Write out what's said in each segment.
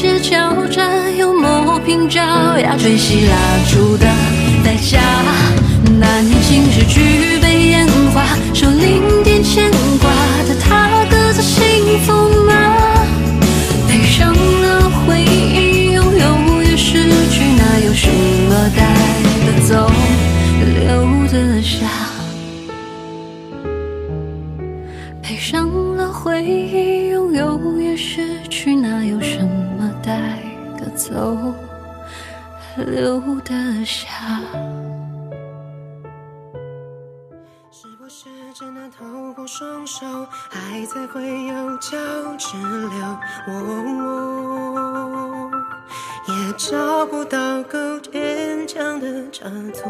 街狡诈又磨平爪牙吹熄蜡烛的代价。那年今日举杯言欢，少零点牵挂的他，各自幸福吗？背上了回忆，拥有也失去，哪有什么带得走，留得下？留得下，是不是真的透过双手，爱才会有交直流？也找不到够坚强的插座。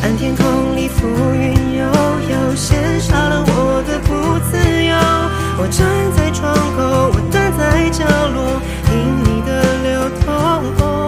看天空里浮云悠悠，羡煞了我的不自由。我站在窗口，我站在角落。todo.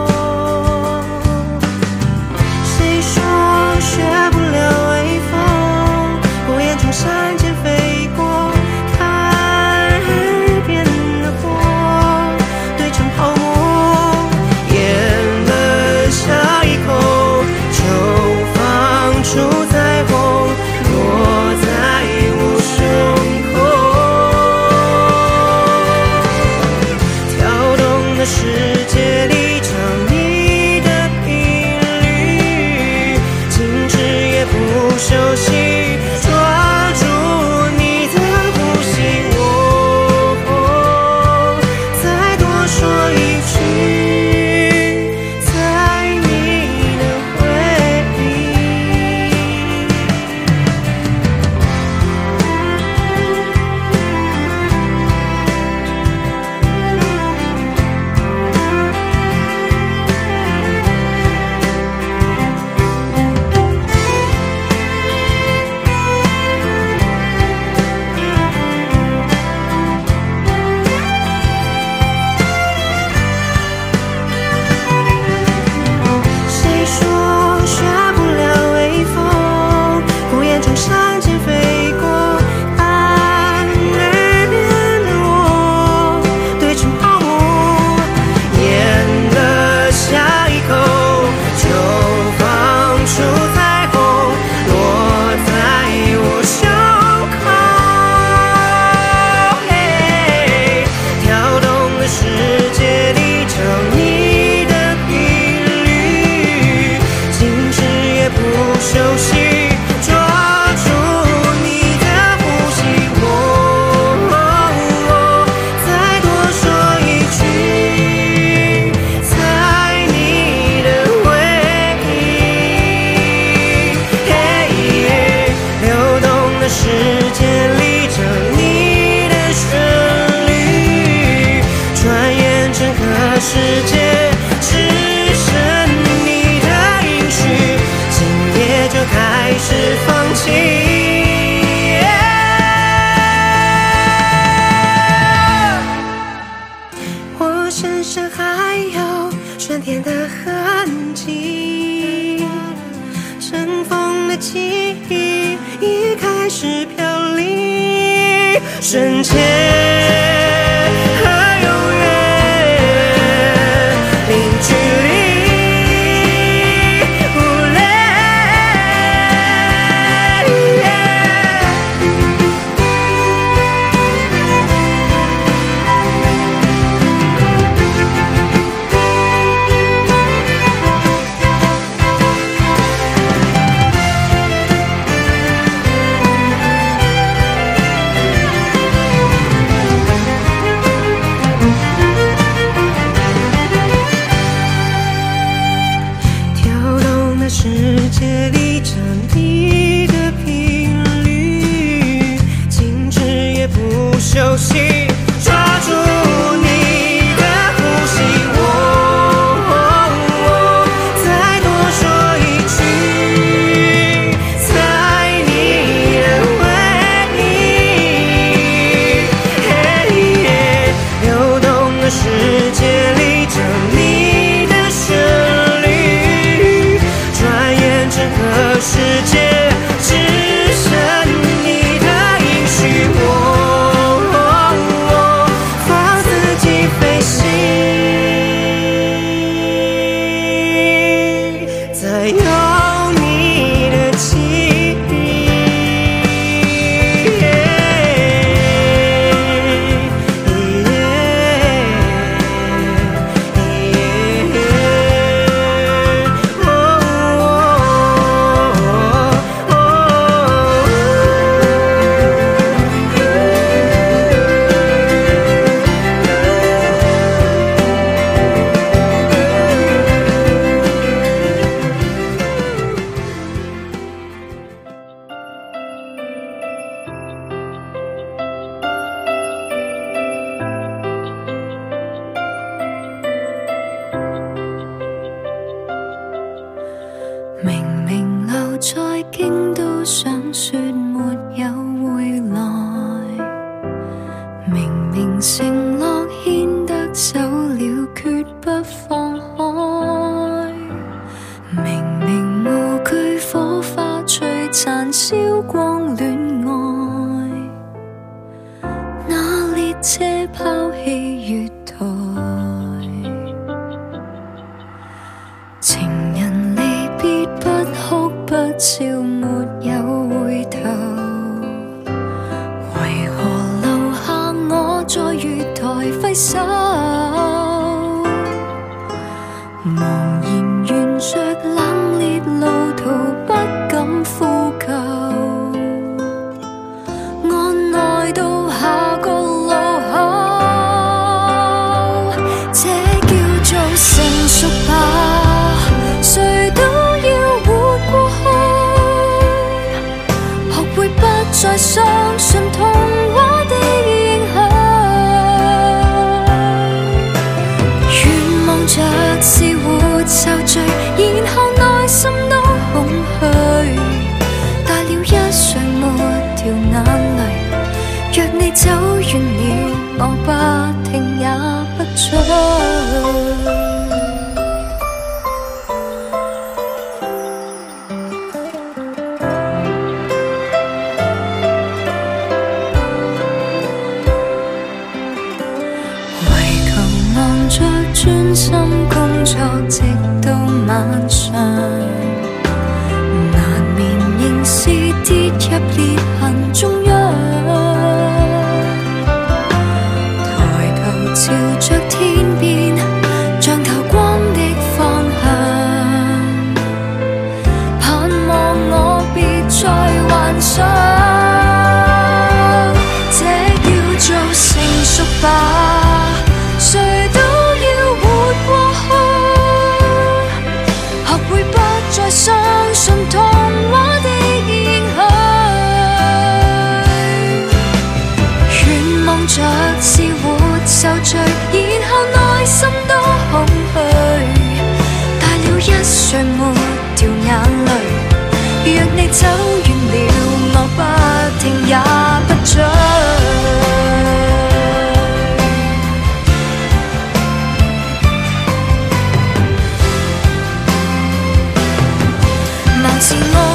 to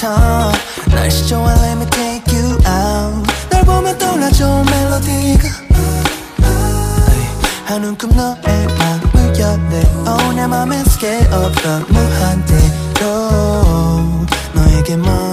멈춰 날씨 좋아 let me take you out. 널 보면 떠올라 좋은 멜로디가. 한 움큼 너의 밤을 여내어 내 맘엔 scale up 더 무한대로. 너에게만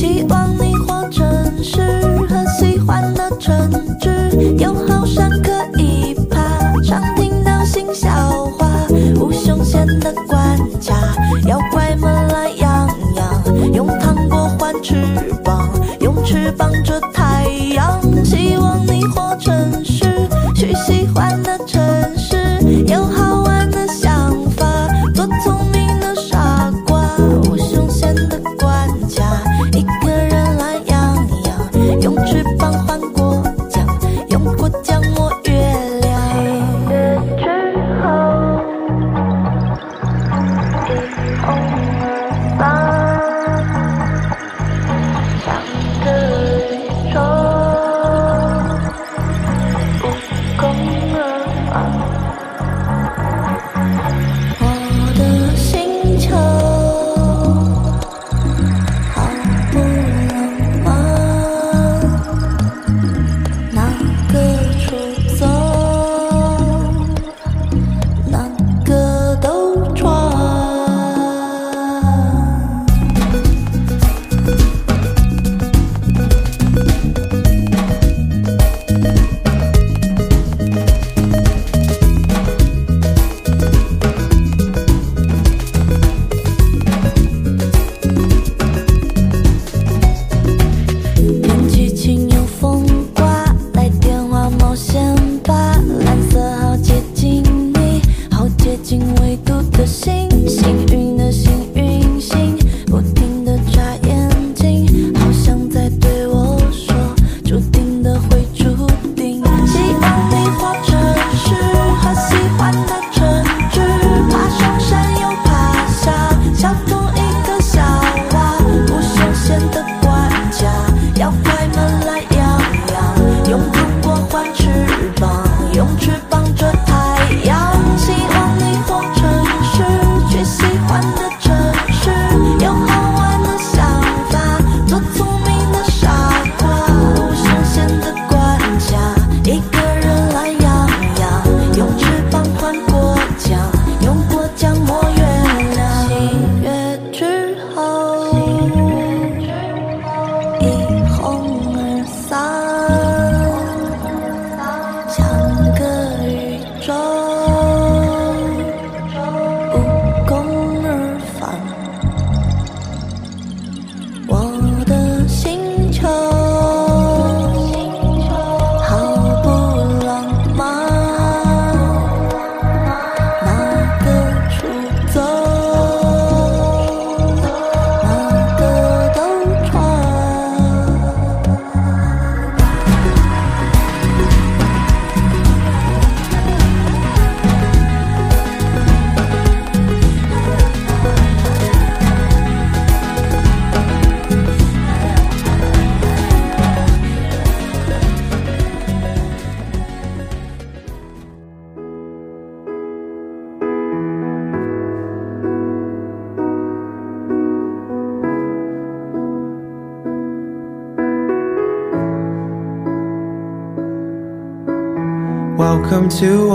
希望你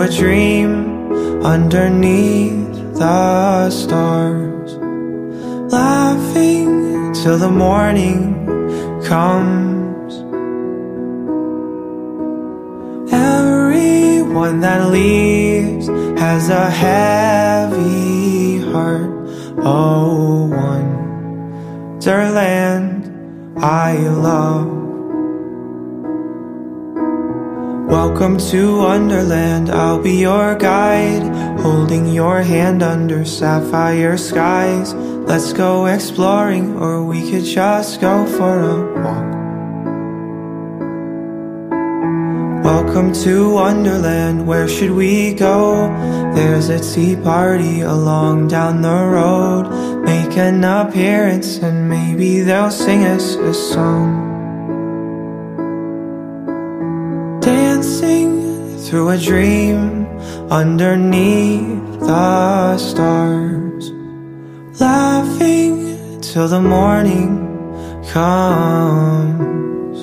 a dream underneath the stars. Laughing till the morning comes. Everyone that leaves has a heavy heart. Oh, wonderland I love Welcome to Wonderland, I'll be your guide, holding your hand under sapphire skies. Let's go exploring, or we could just go for a walk. Welcome to Wonderland, where should we go? There's a tea party along down the road. Make an appearance and maybe they'll sing us a song. Through a dream underneath the stars. Laughing till the morning comes.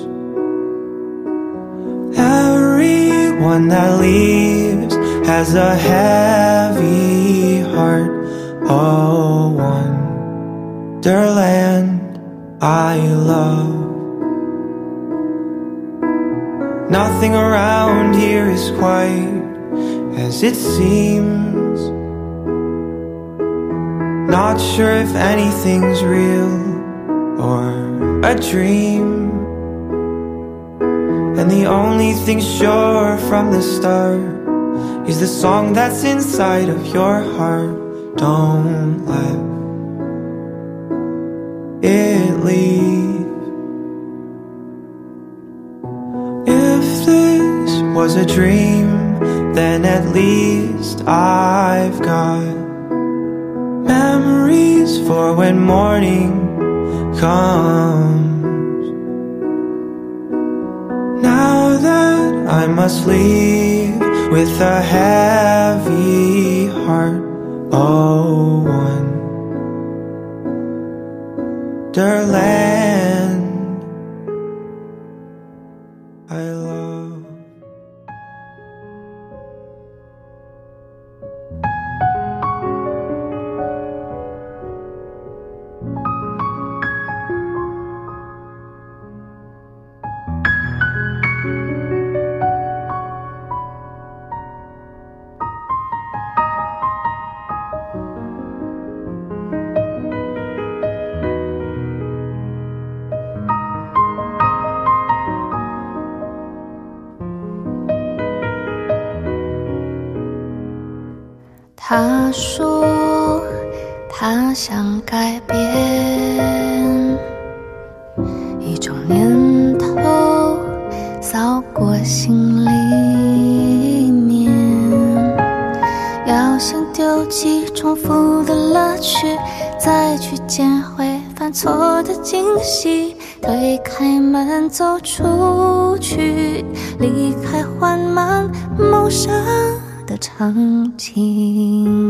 Everyone that leaves has a heavy heart. Oh, wonderland I love. Nothing around here is quite as it seems. Not sure if anything's real or a dream. And the only thing sure from the start is the song that's inside of your heart. Don't let it leave. Was a dream, then at least I've got memories for when morning comes. Now that I must leave with a heavy heart, oh, wonderland 他说他想改变一种念头，扫过心里面，要先丢弃重复的乐趣，再去捡回犯错的惊喜。推开门走出去，离开缓慢谋生场景。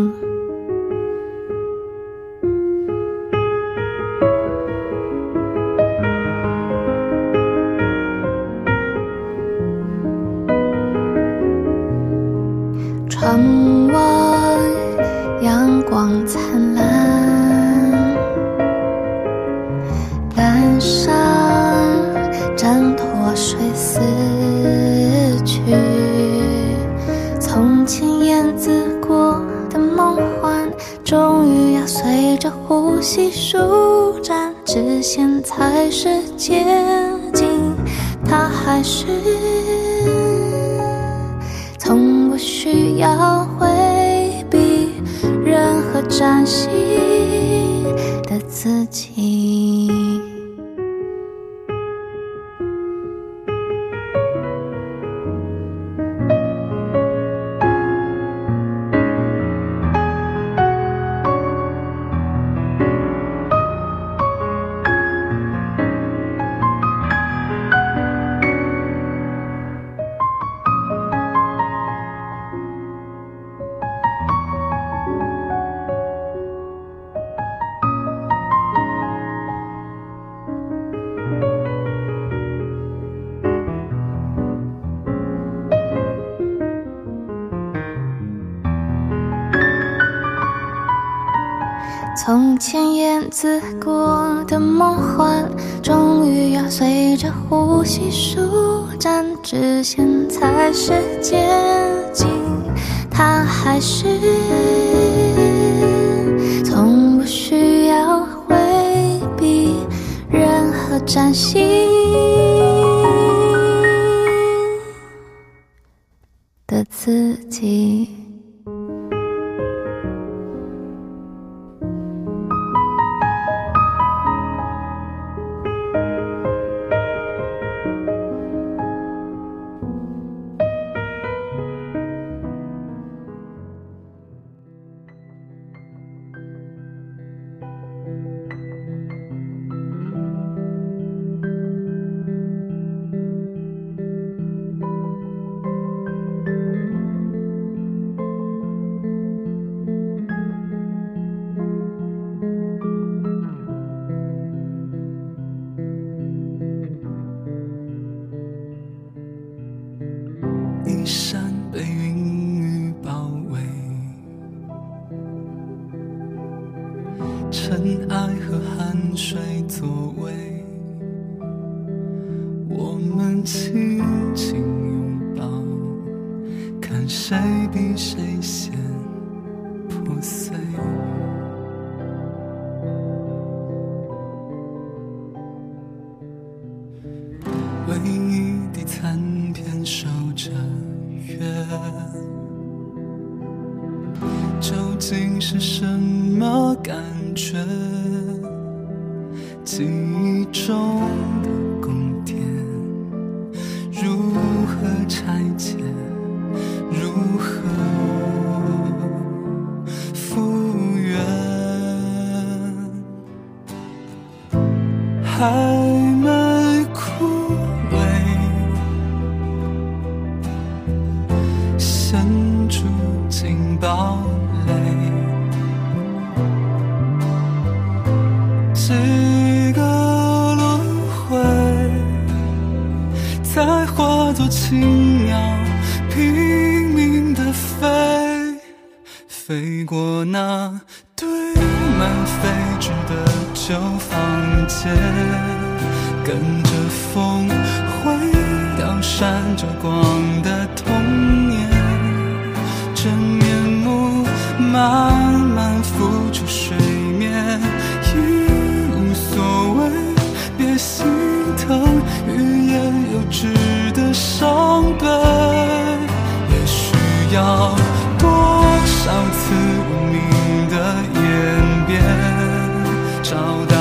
他还是从不需要回避任何崭新。房间跟着风回荡闪着光的童年真面目慢慢浮出水面已无所谓别心疼欲言又止的伤悲也需要多少次文明的演变找到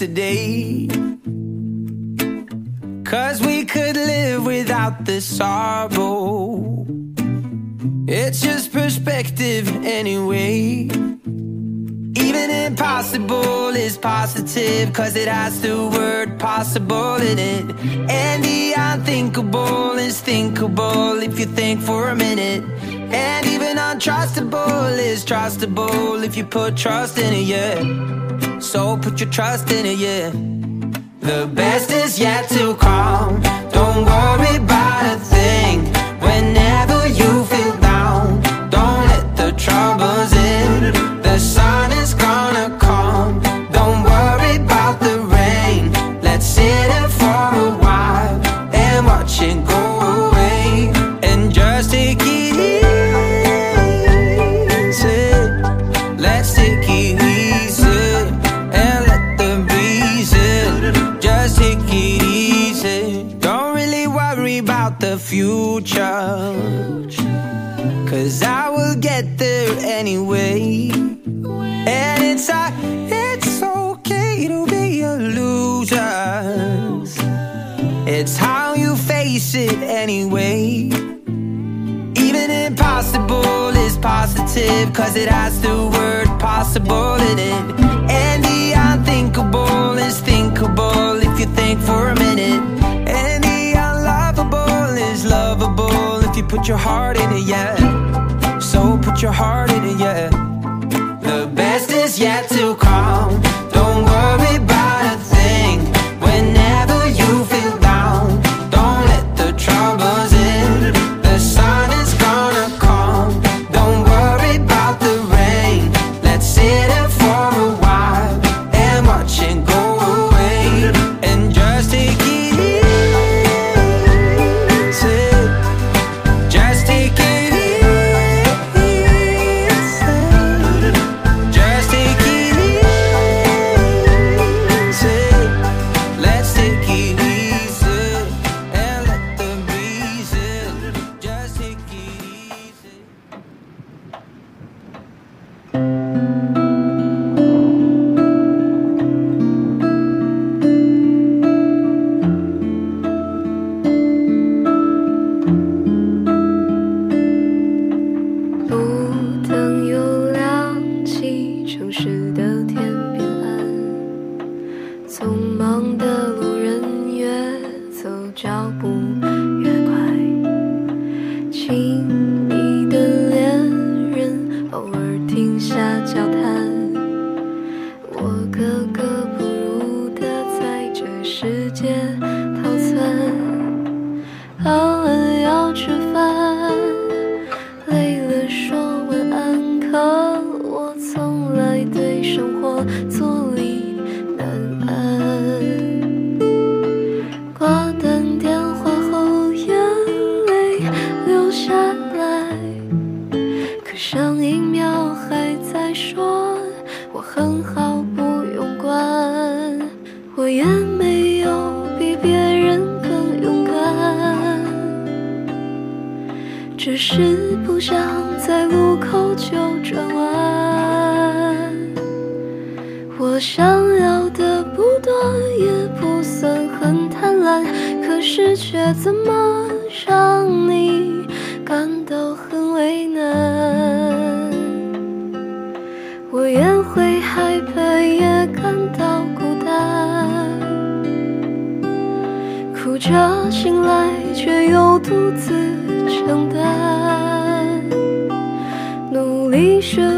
yesterday. Cause we could live without the sorrow. It's just perspective, anyway. Even impossible is positive, cause it has the word possible in it. And the unthinkable is thinkable if you think for a minute. And even untrustable is trustable if you put trust in it, yeah. So put your trust in it, yeah. The best is yet to come. Don't worry about a thing. positive Cause it has the word possible in it. And the unthinkable is thinkable If you think for a minute. And the unlovable is lovable If you put your heart in it, yeah. So put your heart in it, yeah. The best is yet to come. Don't worry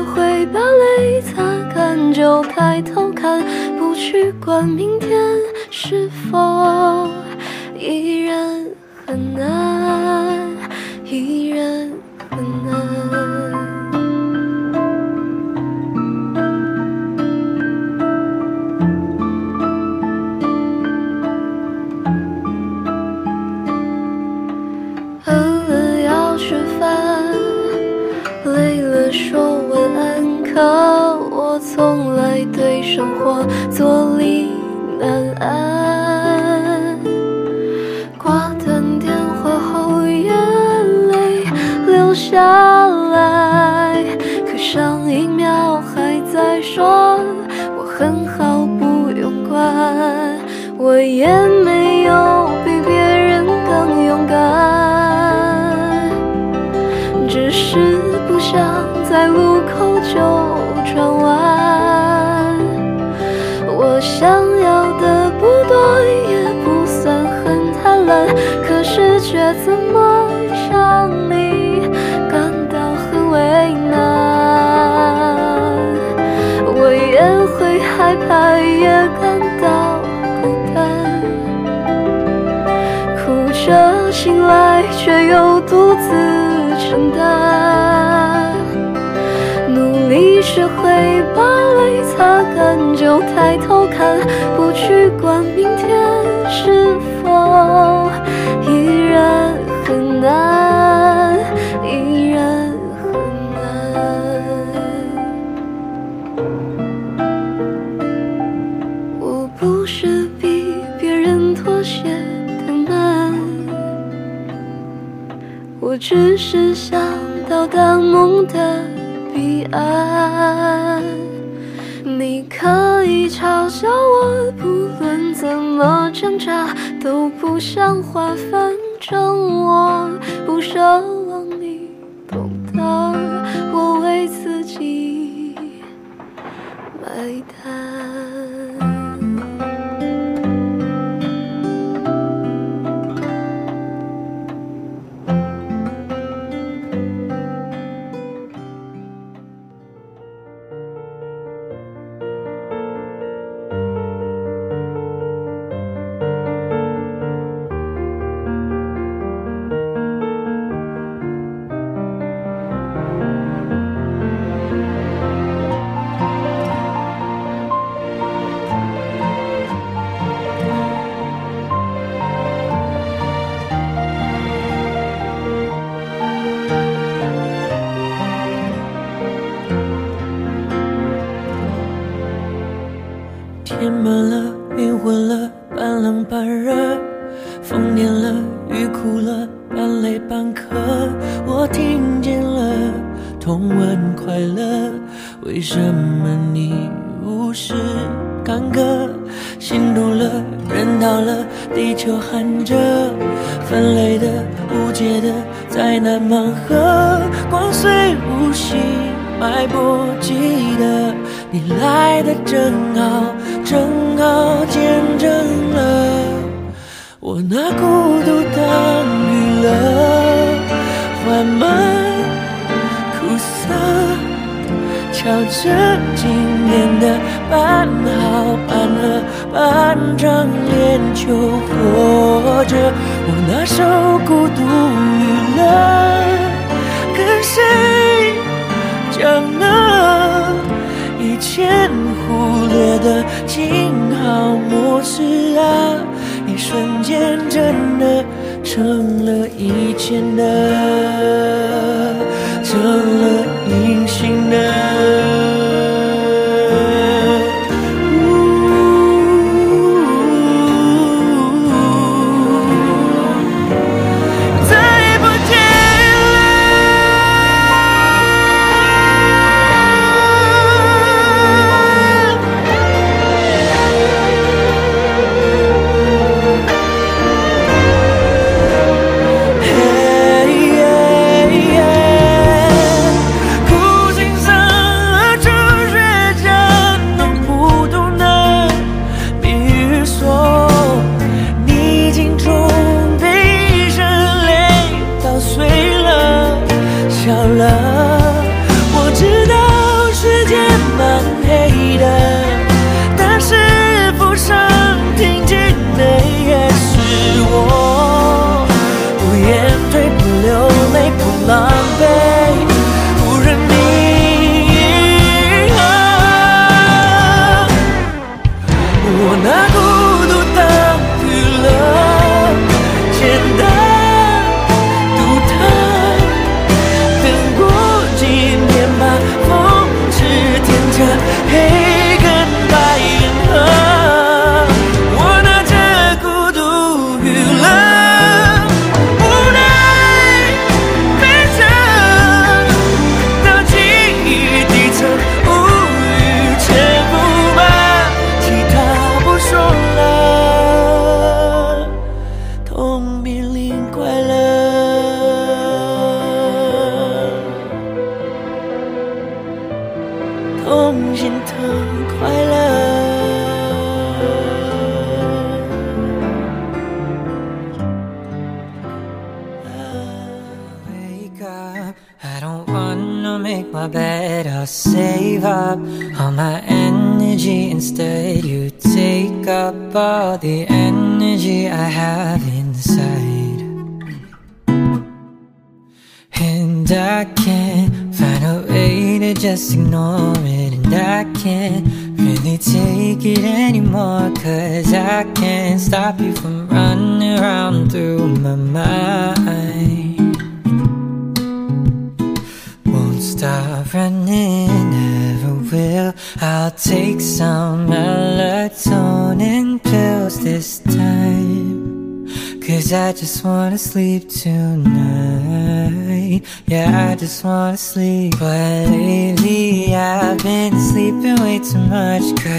会把泪擦干就抬头看不去管明天是否依然很难。怎么让你感到很为难我也会害怕也感到孤单哭着醒来却又独自承担。努力学会把泪擦干就抬头看不去只是想到达梦的彼岸，你可以嘲笑我，不论怎么挣扎都不像花粉。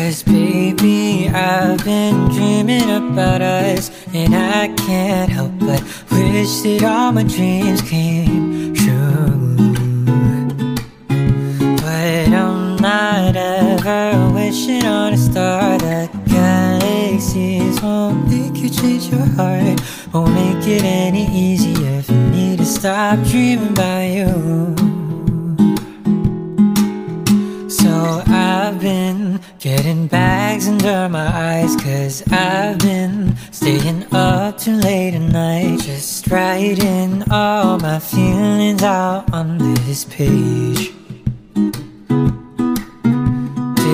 Cause baby, I've been dreaming about us. And I can't help but wish that all my dreams came true. But I'm not ever wishing on a star that galaxies won't make you change your heart. Won't make it any easier for me to stop dreaming about you. So I've been getting bags under my eyes, cause I've been staying up too late at night. Just writing all my feelings out on this page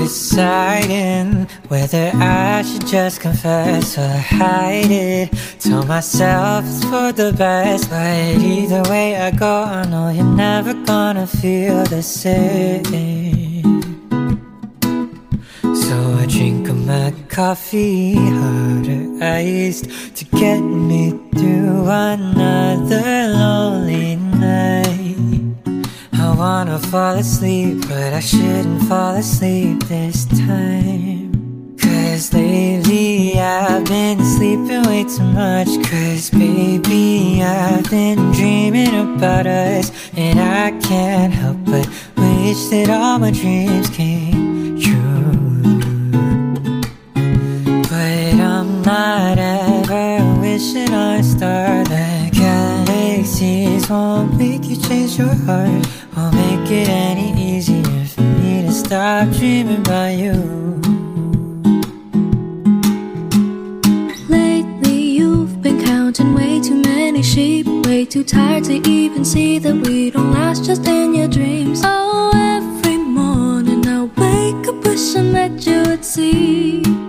deciding whether I should just confess or hide it. Tell myself it's for the best, but either way I go, I know you're never gonna feel the same. Drink up my coffee harder iced to get me through another lonely night. I wanna fall asleep, but I shouldn't fall asleep this time. Cause lately I've been sleeping way too much. Cause baby, I've been dreaming about us. And I can't help but wish that all my dreams came not ever wishing star that galaxies won't make you change your heart. Won't make it any easier for me to stop dreaming about you. Lately, you've been counting way too many sheep. Way too tired to even see that we don't last just in your dreams. Oh, every morning I wake up wishing that you would see.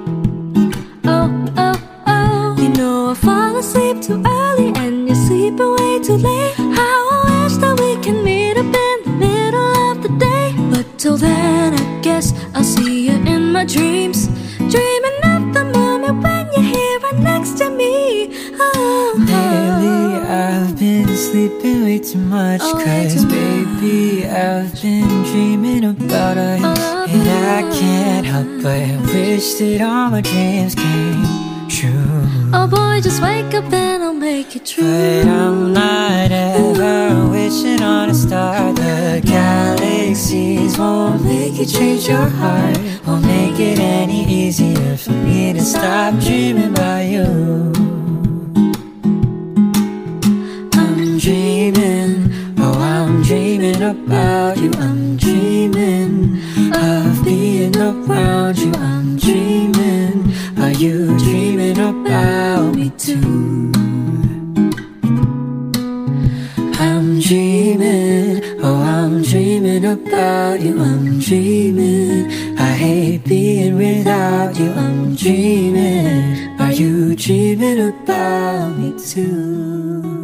I fall asleep too early and you sleep away too late. How I wish that we can meet up in the middle of the day. But till then, I guess I'll see you in my dreams. Dreaming of the moment when you're here right next to me. Oh, Lately I've been sleeping way too much Oh, Cause baby I've been dreaming about us Oh, And I can't help but wish that all my dreams came true. Oh boy, just wake up and I'll make it true. But I'm not ever wishing on a star. The galaxies won't make you change your heart. Won't make it any easier for me to stop dreaming about you. I'm dreaming, oh I'm dreaming about you. I'm dreaming of being around you. I'm dreaming, are you dreaming me? I'm dreaming, oh I'm dreaming about you I'm dreaming, I hate being without you I'm dreaming, are you dreaming about me too?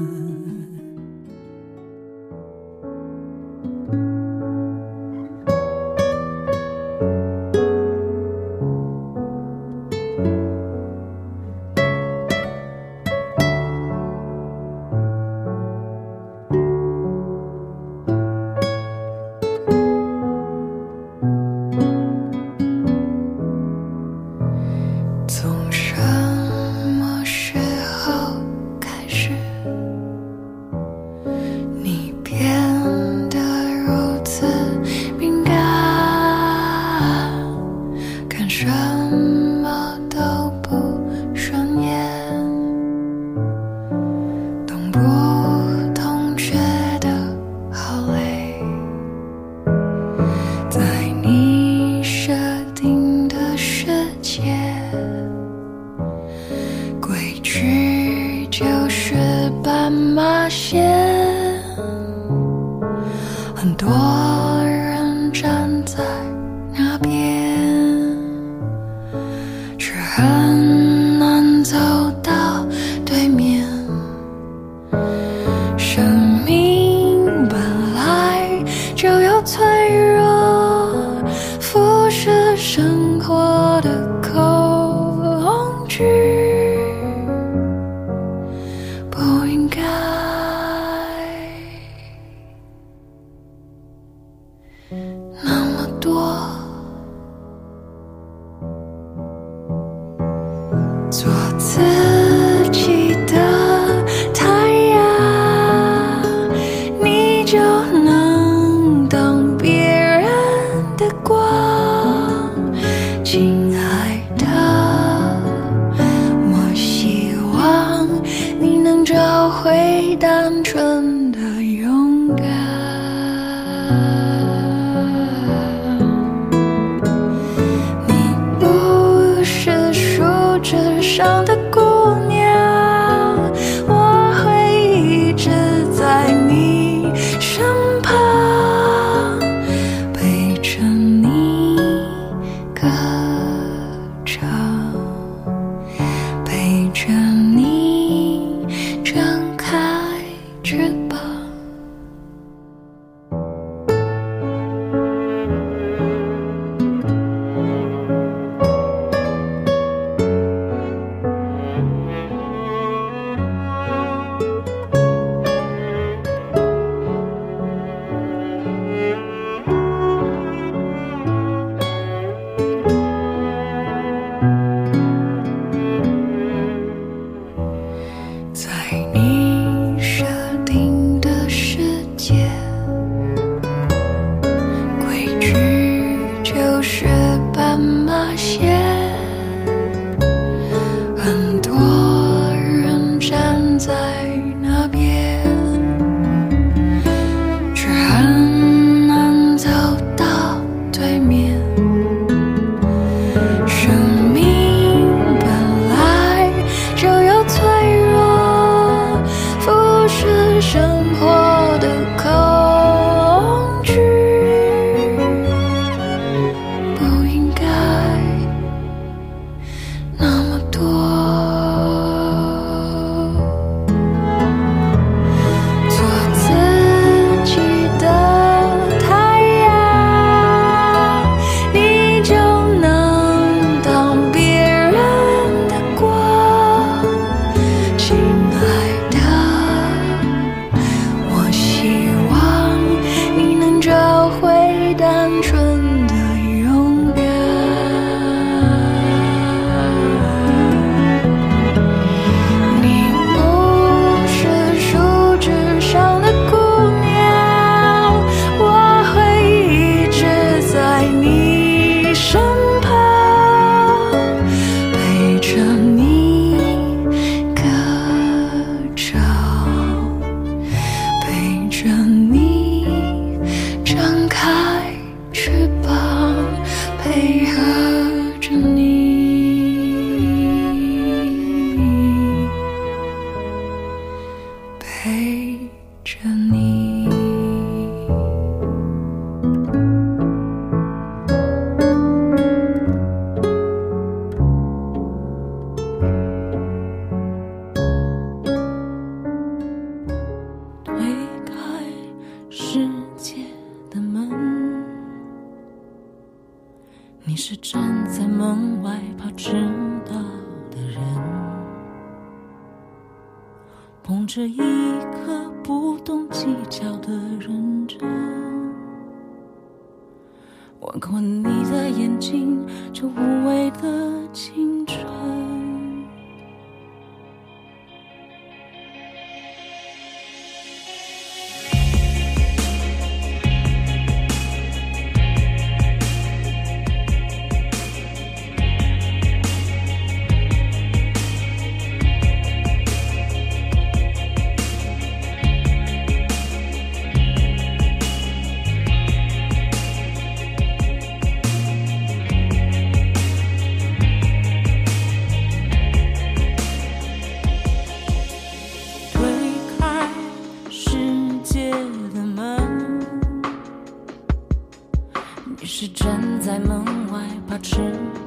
是站在门外怕迟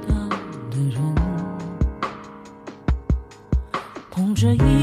到的人。捧着一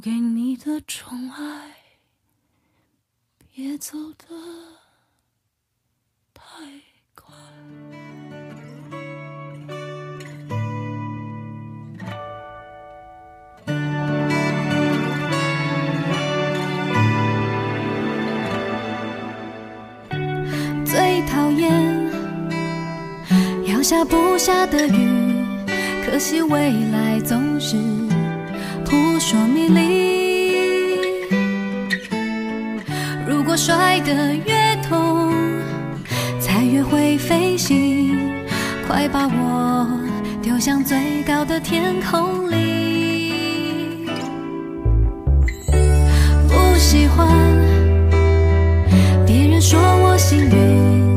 给你的宠爱别走的太快最讨厌要下不下的雨可惜未来总是摔得越痛才越会飞行快把我丢向最高的天空里。不喜欢别人说我幸运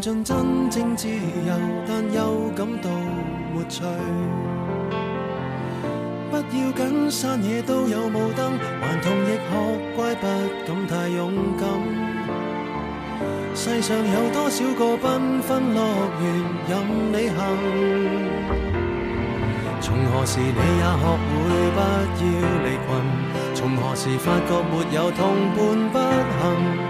實嘗盡真正自由，但又感到沒趣。不要緊，山野都有霧燈，頑童亦學乖，不敢太勇敢。世上有多少個繽紛樂園任你行？從何時你也學會不要離群？從何時發覺沒有同伴不行？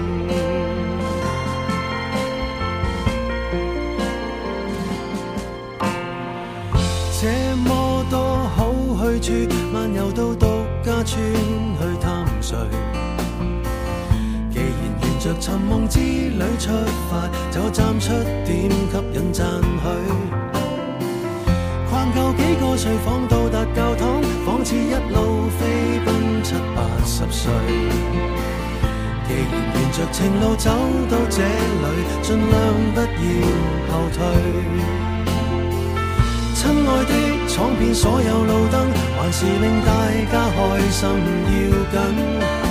出发，就站出點吸引讚許。逛夠幾個睡房，到達教堂，仿似一路飛奔七八十歲。既然沿着情路走到這裏，盡量不要後退。親愛的，闯遍所有路燈，還是令大家開心要緊。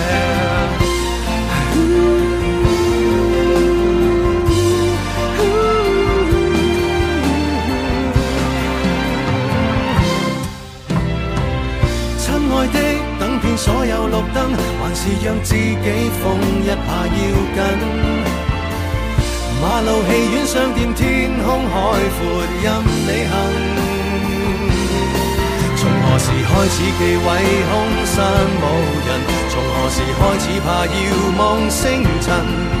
所有綠燈，還是让自己疯一下要紧。马路、戏院、商店，天空海阔，任你行。从何时开始忌讳空山无人？从何时开始怕遥望星辰？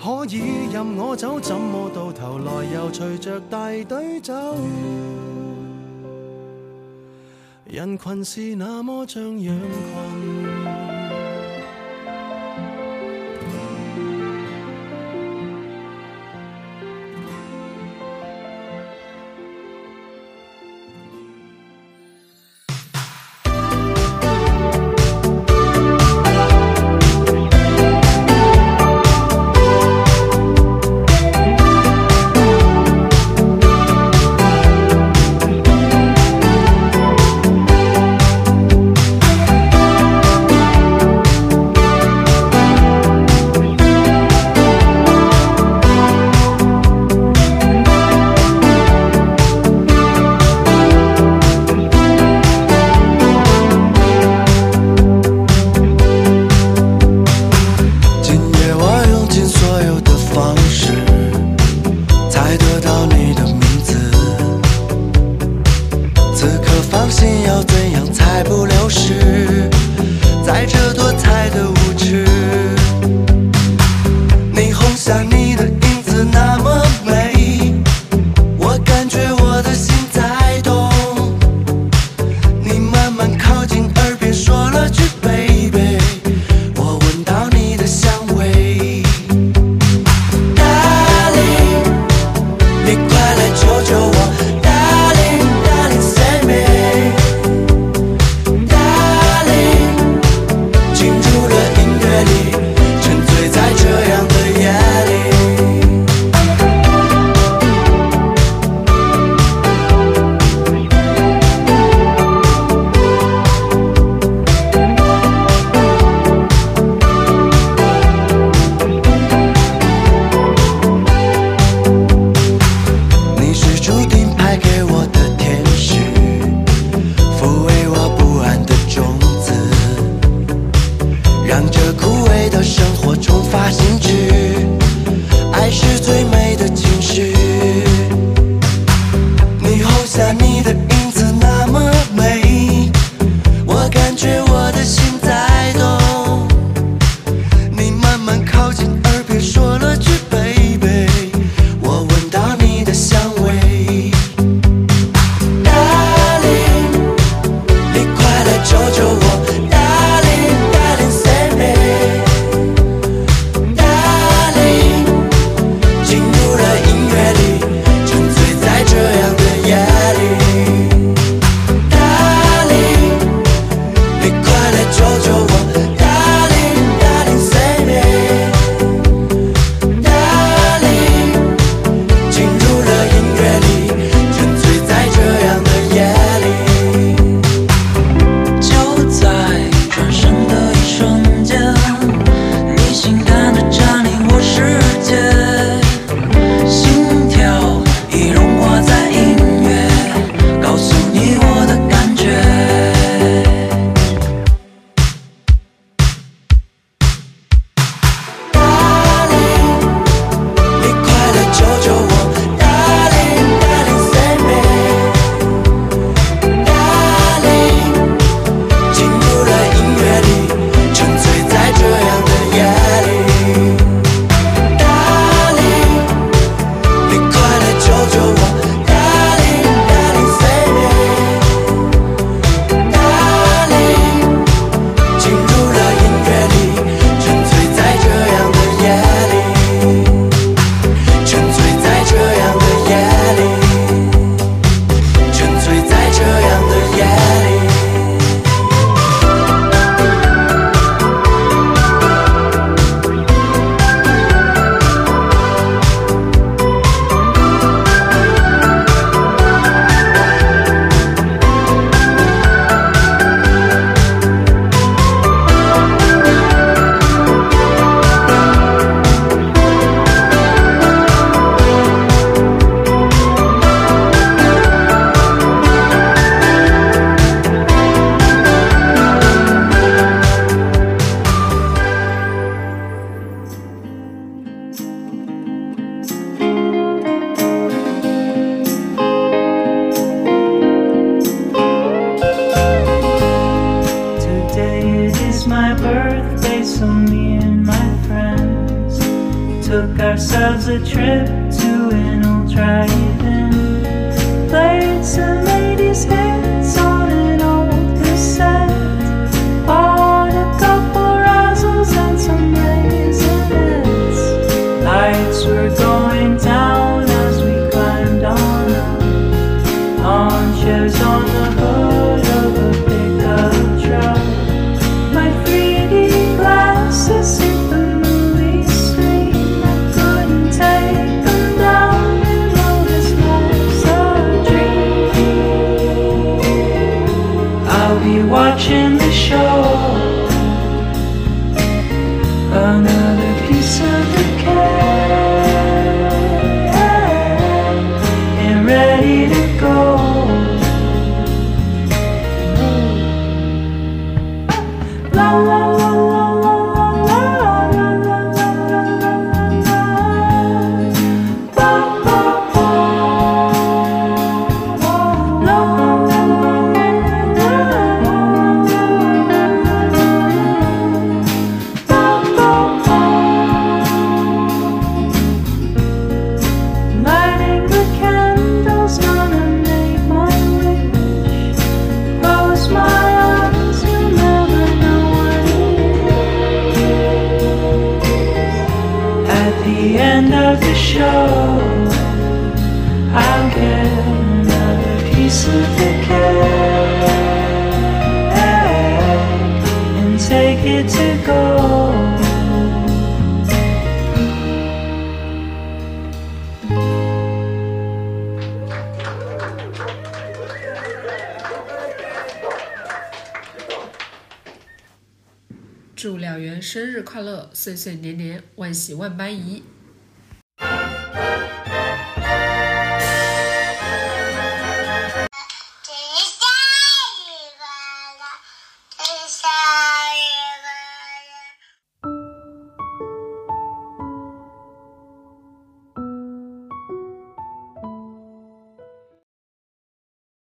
可以任我走，怎么到头来又随着大队走？人群是那么像羊群。「took ourselves a trip to an old drive-in. Played some 80s hits. 快乐岁岁年年万喜万般宜。